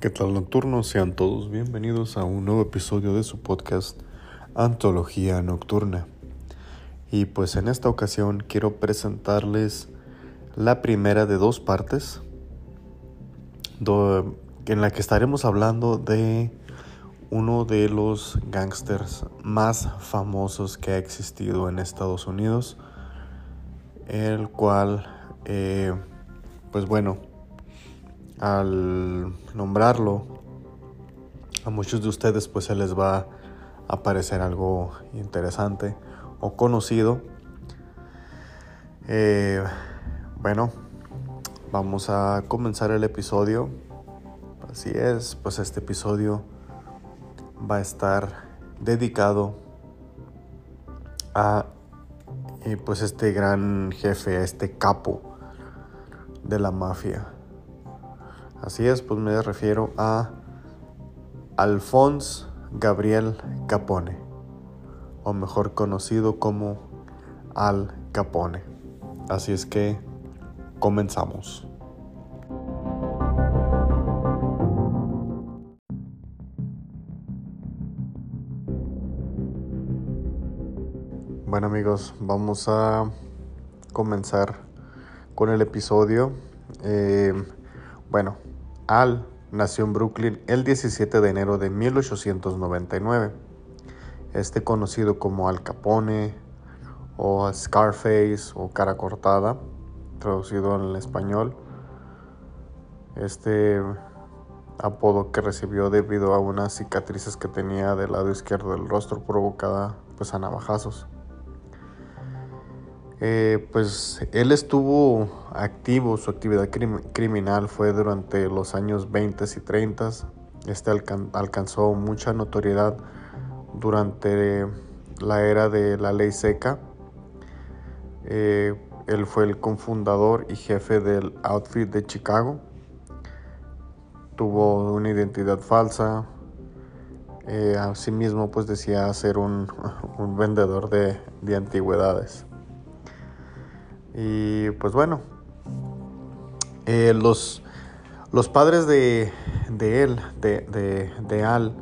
¿Qué tal nocturnos? Sean todos bienvenidos a un nuevo episodio de su podcast Antología Nocturna. Y pues en esta ocasión quiero presentarles la primera de dos partes en la que estaremos hablando de uno de los gangsters más famosos que ha existido en Estados Unidos, el cual, eh, pues bueno, al nombrarlo, a muchos de ustedes pues se les va a parecer algo interesante o conocido. Eh, bueno, vamos a comenzar el episodio. Así es, pues este episodio va a estar dedicado a eh, pues este gran jefe, a este capo de la mafia Así es, pues me refiero a Alphonse Gabriel Capone, o mejor conocido como Al Capone. Así es que comenzamos. Bueno amigos, vamos a comenzar con el episodio. Eh, bueno, al nació en Brooklyn el 17 de enero de 1899. Este conocido como Al Capone o Scarface o cara cortada, traducido en español. Este apodo que recibió debido a unas cicatrices que tenía del lado izquierdo del rostro provocada pues a navajazos. Eh, pues él estuvo activo, su actividad criminal fue durante los años 20 y 30. Este alcanzó mucha notoriedad durante la era de la ley seca. Eh, él fue el cofundador y jefe del outfit de Chicago. Tuvo una identidad falsa. Eh, asimismo, pues decía ser un, vendedor de antigüedades. Y pues bueno, eh, los, los padres de, él, de, Al,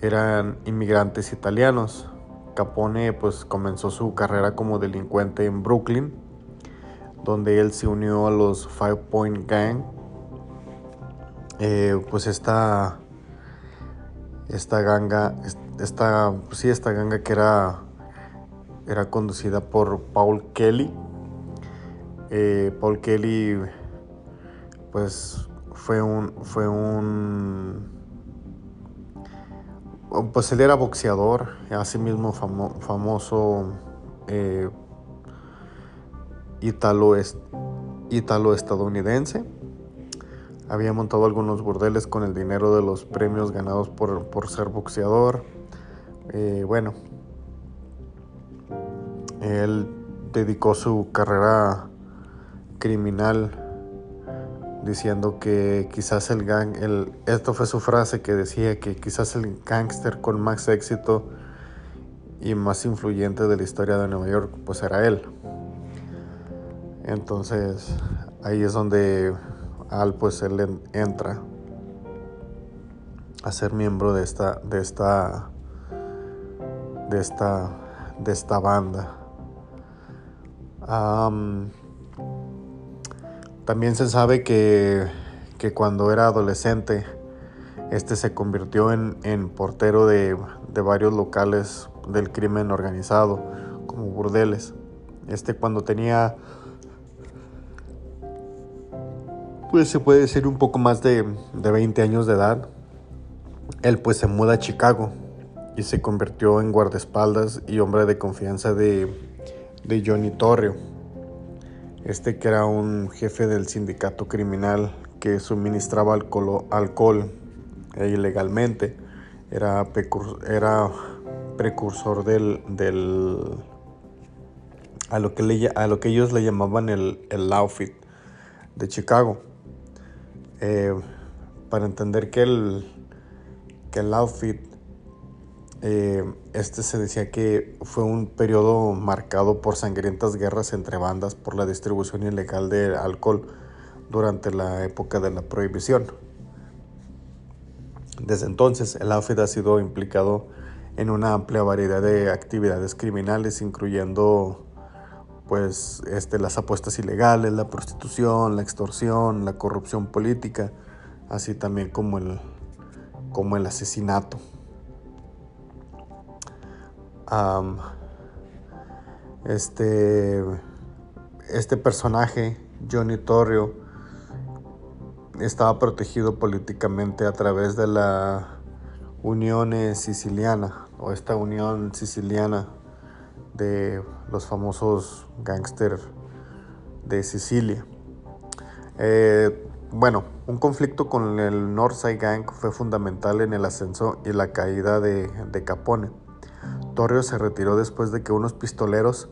eran inmigrantes italianos. Capone pues comenzó su carrera como delincuente en Brooklyn, donde él se unió a los Five Point Gang. Eh, pues esta, esta ganga, esta, sí, esta ganga que era, era conducida por Paul Kelly eh, Paul Kelly, pues fue un, fue un, pues él era boxeador, asimismo famoso eh, italo, italo estadounidense. Había montado algunos burdeles con el dinero de los premios ganados por, ser boxeador. Eh, bueno, él dedicó su carrera criminal diciendo que quizás el gang, el, esto fue su frase que decía que quizás el gángster con más éxito y más influyente de la historia de Nueva York pues era él. Entonces ahí es donde Al pues él entra a ser miembro de esta de esta de esta de esta banda. También se sabe que, cuando era adolescente, este se convirtió en, portero de, varios locales del crimen organizado, como burdeles. Este cuando tenía, pues se puede decir un poco más de, 20 años de edad, él pues se muda a Chicago y se convirtió en guardaespaldas y hombre de confianza de, de Johnny Torrio este que era un jefe del sindicato criminal que suministraba alcohol, alcohol eh, ilegalmente, era, era precursor del, del a, lo que a lo que ellos le llamaban el, el outfit de Chicago. Eh, para entender que el, que el outfit eh, este se decía que fue un periodo marcado por sangrientas guerras entre bandas por la distribución ilegal de alcohol durante la época de la prohibición. Desde entonces, el outfit ha sido implicado en una amplia variedad de actividades criminales, incluyendo pues este, las apuestas ilegales, la prostitución, la extorsión, la corrupción política, así también como el, como el asesinato. Este, este personaje, Johnny Torrio, estaba protegido políticamente a través de la Unión Siciliana o esta Unión Siciliana de los famosos gángsters de Sicilia. Eh, bueno, un conflicto con el Northside Gang fue fundamental en el ascenso y la caída de, de Capone. Torrio se retiró después de que unos pistoleros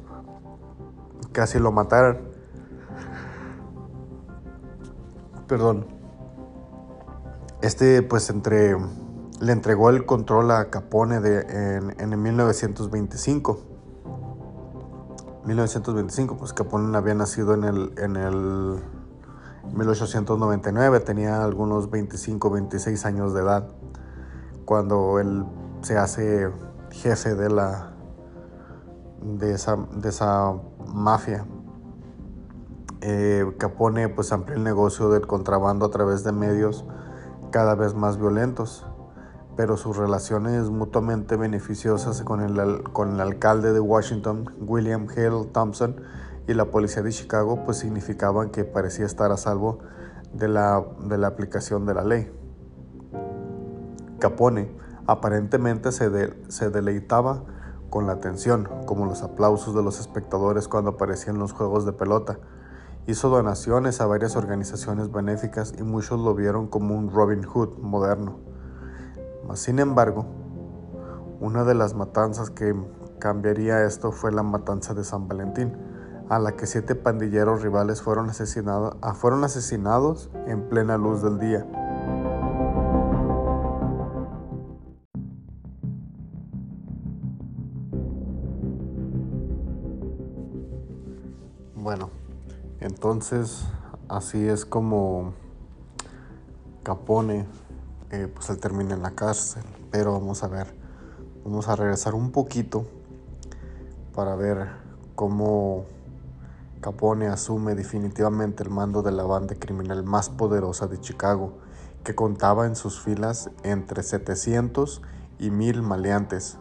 casi lo mataran. Perdón. Este pues entre le entregó el control a Capone de, en, en 1925. 1925, pues Capone había nacido en el, en el 1899, tenía algunos 25, 26 años de edad cuando él se hace jefe de la de esa, de esa mafia. Eh, Capone pues amplió el negocio del contrabando a través de medios cada vez más violentos pero sus relaciones mutuamente beneficiosas con el, con el alcalde de Washington, William Hale Thompson, y la policía de Chicago, pues significaban que parecía estar a salvo de la, de la aplicación de la ley. Capone aparentemente se, deleitaba con la atención, como los aplausos de los espectadores cuando aparecían los juegos de pelota. Hizo donaciones a varias organizaciones benéficas y muchos lo vieron como un Robin Hood moderno. Sin embargo, una de las matanzas que cambiaría esto fue la matanza de San Valentín, a la que siete pandilleros rivales fueron asesinados en plena luz del día. Bueno, entonces así es como Capone eh, pues termina en la cárcel. Pero vamos a ver, vamos a regresar un poquito para ver cómo Capone asume definitivamente el mando de la banda criminal más poderosa de Chicago, que contaba en sus filas entre 700 y 1000 maleantes,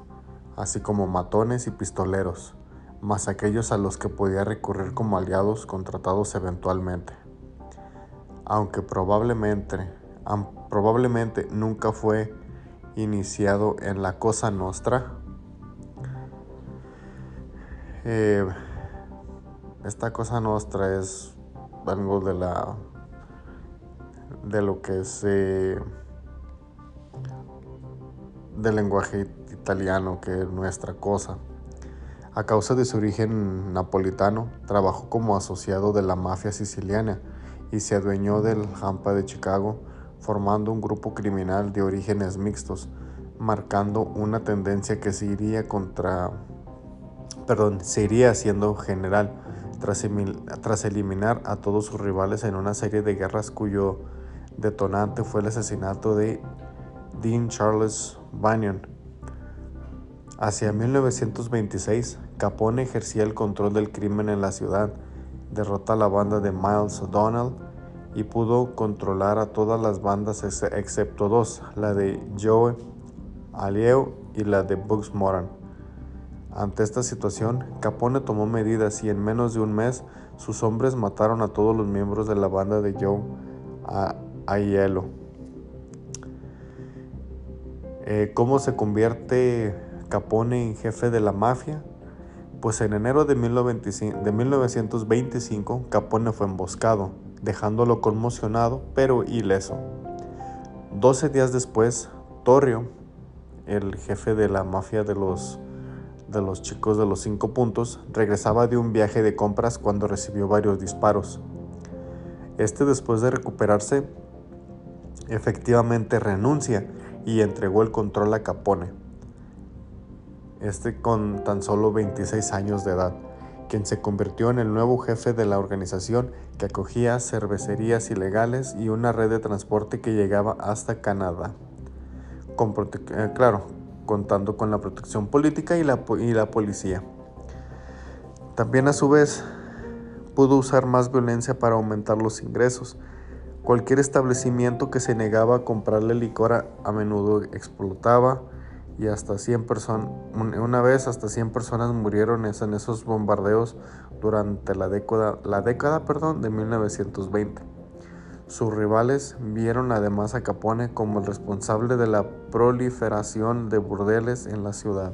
así como matones y pistoleros, más aquellos a los que podía recurrir como aliados contratados eventualmente. Aunque probablemente probablemente nunca fue iniciado en la Cosa Nostra. Eh, esta Cosa Nostra es algo de la de lo que es del lenguaje italiano que es nuestra cosa. A causa de su origen napolitano, trabajó como asociado de la mafia siciliana y se adueñó del Hampa de Chicago formando un grupo criminal de orígenes mixtos, marcando una tendencia que se iría contra, perdón, se iría haciendo general tras, tras eliminar a todos sus rivales en una serie de guerras cuyo detonante fue el asesinato de Dean Charles Banyan. Hacia 1926, Capone ejercía el control del crimen en la ciudad, derrota a la banda de Miles O'Donnell y pudo controlar a todas las bandas excepto dos, la de Joe Alieu y la de Bugs Moran. Ante esta situación, Capone tomó medidas y en menos de un mes sus hombres mataron a todos los miembros de la banda de Joe Aiello. Eh, ¿Cómo se convierte Capone jefe de la mafia? Pues en enero de, de 1925 Capone fue emboscado dejándolo conmocionado pero ileso. Doce días después, Torrio, el jefe de la mafia de los, de los chicos de los cinco puntos, regresaba de un viaje de compras cuando recibió varios disparos. Este después de recuperarse, efectivamente renuncia y entregó el control a Capone. Este con tan solo 26 años de edad quien se convirtió en el nuevo jefe de la organización que acogía cervecerías ilegales y una red de transporte que llegaba hasta Canadá. con eh, claro, contando con la protección política y la, y la policía. También a su vez pudo usar más violencia para aumentar los ingresos. Cualquier establecimiento que se negaba a comprarle licor a, menudo explotaba y hasta 100 personas, una vez hasta 100 personas murieron en esos bombardeos durante la década, la década perdón, de 1920. Sus rivales vieron además a Capone como el responsable de la proliferación de burdeles en la ciudad.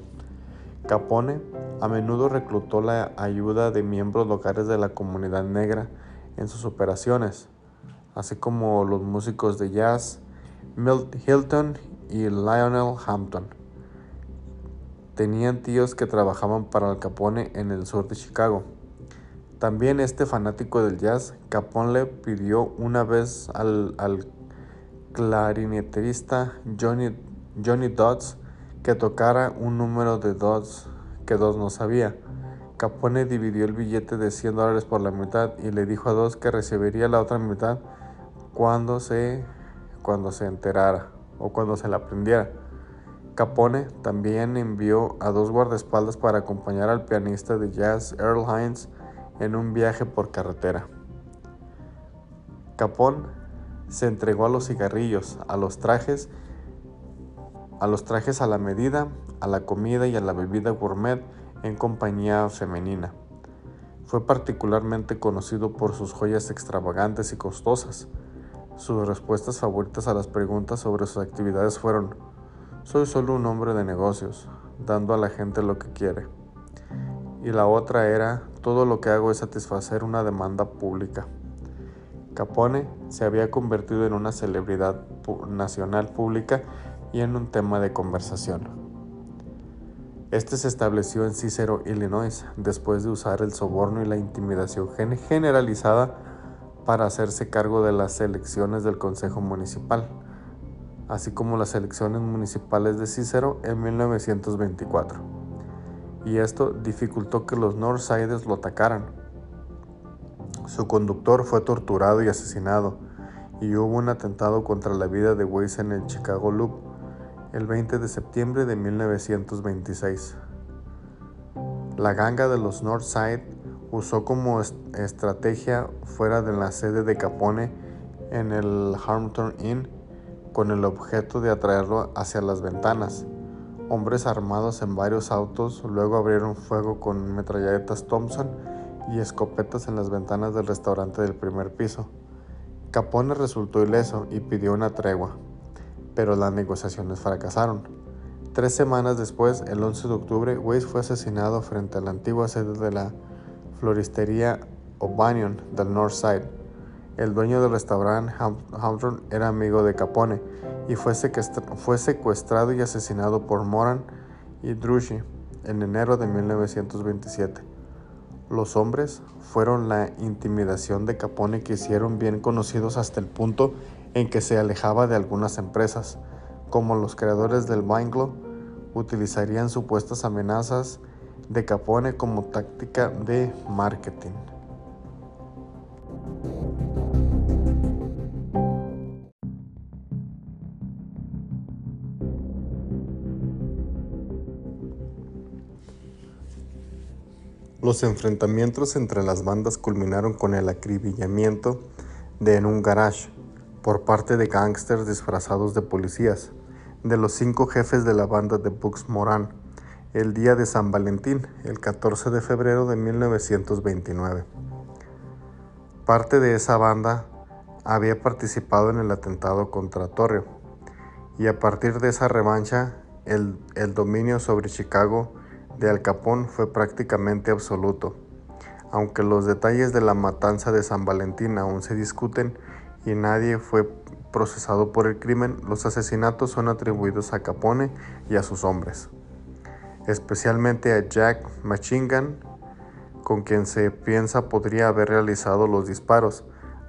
Capone a menudo reclutó la ayuda de miembros locales de la comunidad negra en sus operaciones, así como los músicos de jazz Milt Hilton y Lionel Hampton. Tenían tíos que trabajaban para el Capone en el sur de Chicago. También este fanático del jazz, Capone le pidió una vez al, clarinetista Johnny, Johnny Dodds que tocara un número de Dodds que Dodds no sabía. Capone dividió el billete de 100 dólares por la mitad y le dijo a Dodds que recibiría la otra mitad cuando se, cuando se enterara o cuando se la aprendiera. Capone también envió a dos guardaespaldas para acompañar al pianista de jazz Earl Hines en un viaje por carretera. Capón se entregó a los cigarrillos, a los trajes, a los trajes a la medida, a la comida y a la bebida gourmet en compañía femenina. Fue particularmente conocido por sus joyas extravagantes y costosas. Sus respuestas favoritas a las preguntas sobre sus actividades fueron, soy solo un hombre de negocios, dando a la gente lo que quiere. Y la otra era, todo lo que hago es satisfacer una demanda pública. Capone se había convertido en una celebridad nacional pública y en un tema de conversación. Este se estableció en Cicero, Illinois, después de usar el soborno y la intimidación generalizada para hacerse cargo de las elecciones del Consejo Municipal, así como las elecciones municipales de Cicero en 1924 y esto dificultó que los Northsiders lo atacaran. Su conductor fue torturado y asesinado, y hubo un atentado contra la vida de Weiss en el Chicago Loop el 20 de septiembre de 1926. La ganga de los Northside usó como estrategia fuera de la sede de Capone en el Harmon Inn con el objeto de atraerlo hacia las ventanas Hombres armados en varios autos luego abrieron fuego con metralletas Thompson y escopetas en las ventanas del restaurante del primer piso. Capone resultó ileso y pidió una tregua, pero las negociaciones fracasaron. Tres semanas después, el 11 de octubre, Weiss fue asesinado frente a la antigua sede de la floristería O'Banion del North Side. El dueño del restaurante Hampton era amigo de Capone y fue, secuestrado y asesinado por Moran y Drushi en enero de 1927. Los hombres fueron la intimidación de Capone que hicieron bien conocidos hasta el punto en que se alejaba de algunas empresas, como los creadores del Vanglo, utilizarían supuestas amenazas de Capone como táctica de marketing. Los enfrentamientos entre las bandas culminaron con el acribillamiento de en un garage por parte de gángsters disfrazados de policías de los cinco jefes de la banda de Bugs Moran el día de San Valentín, el 14 de febrero de 1929. Parte de esa banda había participado en el atentado contra Torreo y a partir de esa revancha el dominio sobre Chicago de Al Capón fue prácticamente absoluto. Aunque los detalles de la matanza de San Valentín aún se discuten y nadie fue procesado por el crimen, los asesinatos son atribuidos a Capone y a sus hombres, especialmente a Jack Machingan, con quien se piensa podría haber realizado los disparos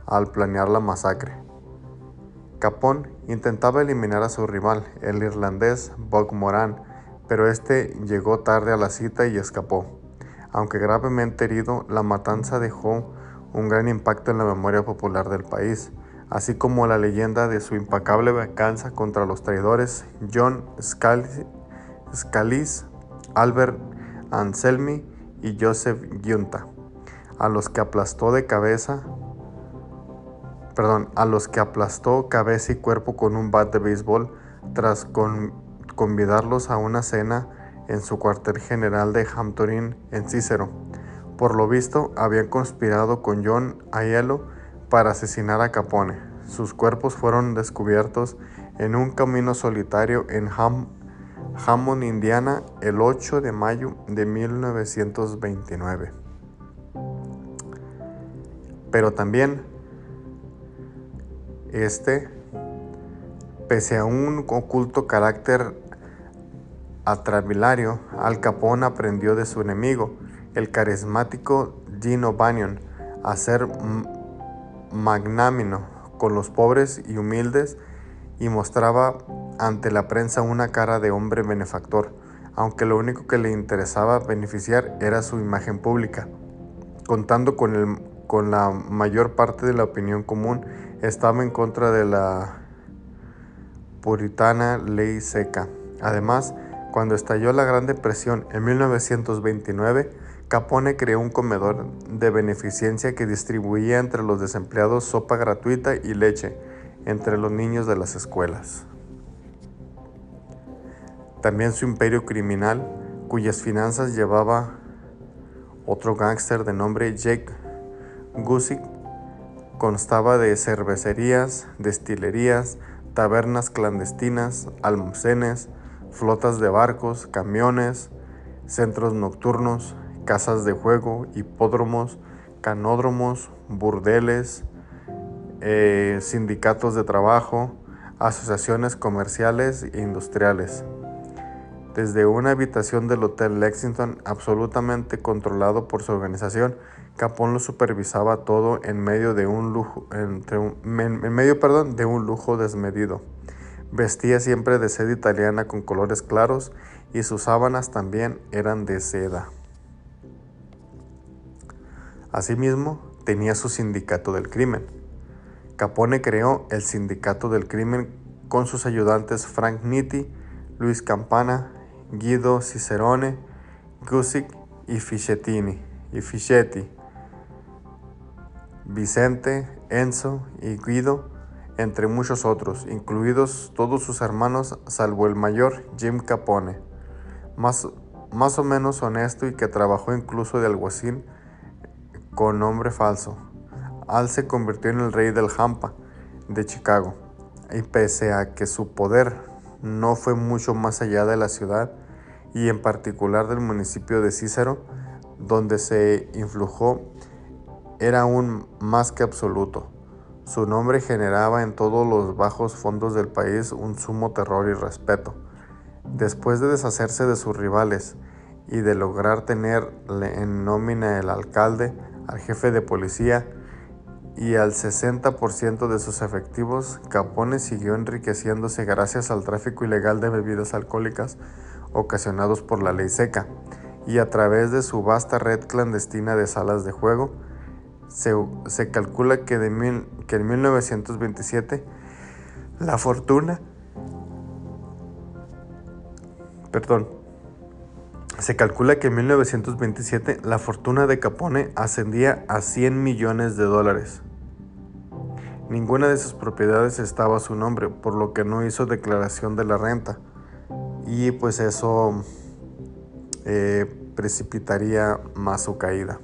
al planear la masacre. Capone intentaba eliminar a su rival, el irlandés Bob Moran, pero este llegó tarde a la cita y escapó. Aunque gravemente herido, la matanza dejó un gran impacto en la memoria popular del país, así como la leyenda de su impacable venganza contra los traidores John Scalise, Albert Anselmi y Joseph Giunta, a los que aplastó de cabeza perdón, a los que aplastó cabeza y cuerpo con un bat de béisbol tras convidarlos a una cena en su cuartel general de Hampton en Cícero. Por lo visto, habían conspirado con John Aiello para asesinar a Capone. Sus cuerpos fueron descubiertos en un camino solitario en Hammond, Indiana, el 8 de mayo de 1929. Pero también este, pese a un oculto carácter atravilario, Al Capone aprendió de su enemigo, el carismático Gino Bannion, a ser magnánimo con los pobres y humildes y mostraba ante la prensa una cara de hombre benefactor, aunque lo único que le interesaba beneficiar era su imagen pública. Contando con, el, con la mayor parte de la opinión común, estaba en contra de la puritana ley seca. Además, cuando estalló la Gran Depresión en 1929, Capone creó un comedor de beneficencia que distribuía entre los desempleados sopa gratuita y leche entre los niños de las escuelas. También su imperio criminal, cuyas finanzas llevaba otro gángster de nombre Jake Gusick, Constaba de cervecerías, destilerías, tabernas clandestinas, almacenes, flotas de barcos, camiones, centros nocturnos, casas de juego, hipódromos, canódromos, burdeles, eh, sindicatos de trabajo, asociaciones comerciales e industriales. Desde una habitación del Hotel Lexington absolutamente controlado por su organización, Capón lo supervisaba todo en medio de un lujo, entre en medio, perdón, de un lujo desmedido. Vestía siempre de seda italiana con colores claros y sus sábanas también eran de seda. Asimismo, tenía su sindicato del crimen. Capone creó el sindicato del crimen con sus ayudantes Frank Nitti, Luis Campana, Guido Cicerone, Gusick y Fischettini y Fischetti. Vicente, Enzo y Guido, entre muchos otros, incluidos todos sus hermanos salvo el mayor Jim Capone, más, más o menos honesto y que trabajó incluso de alguacil con nombre falso. Al se convirtió en el rey del Hampa de Chicago y pese a que su poder no fue mucho más allá de la ciudad y en particular del municipio de Cícero, donde se influjó era aún más que absoluto. Su nombre generaba en todos los bajos fondos del país un sumo terror y respeto. Después de deshacerse de sus rivales y de lograr tener en nómina el alcalde, al jefe de policía y al 60% de sus efectivos, Capone siguió enriqueciéndose gracias al tráfico ilegal de bebidas alcohólicas ocasionados por la ley seca y a través de su vasta red clandestina de salas de juego, se, calcula que, de que en 1927 la fortuna, perdón, se calcula que en 1927 la fortuna de Capone ascendía a 100 millones de dólares. Ninguna de sus propiedades estaba a su nombre, por lo que no hizo declaración de la renta. Y pues eso eh, precipitaría más su caída.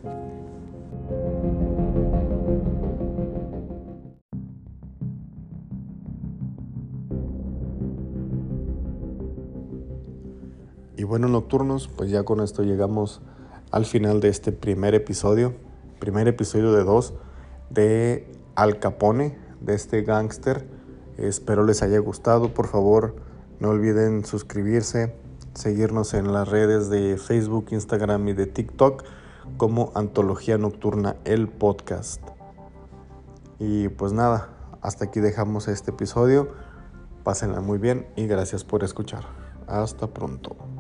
Y bueno, nocturnos, pues ya con esto llegamos al final de este primer episodio, primer episodio de dos de Al Capone, de este gángster. Espero les haya gustado, por favor no olviden suscribirse, seguirnos en las redes de Facebook, Instagram y de TikTok como Antología Nocturna, el podcast. Y pues nada, hasta aquí dejamos este episodio. Pásenla muy bien y gracias por escuchar. Hasta pronto.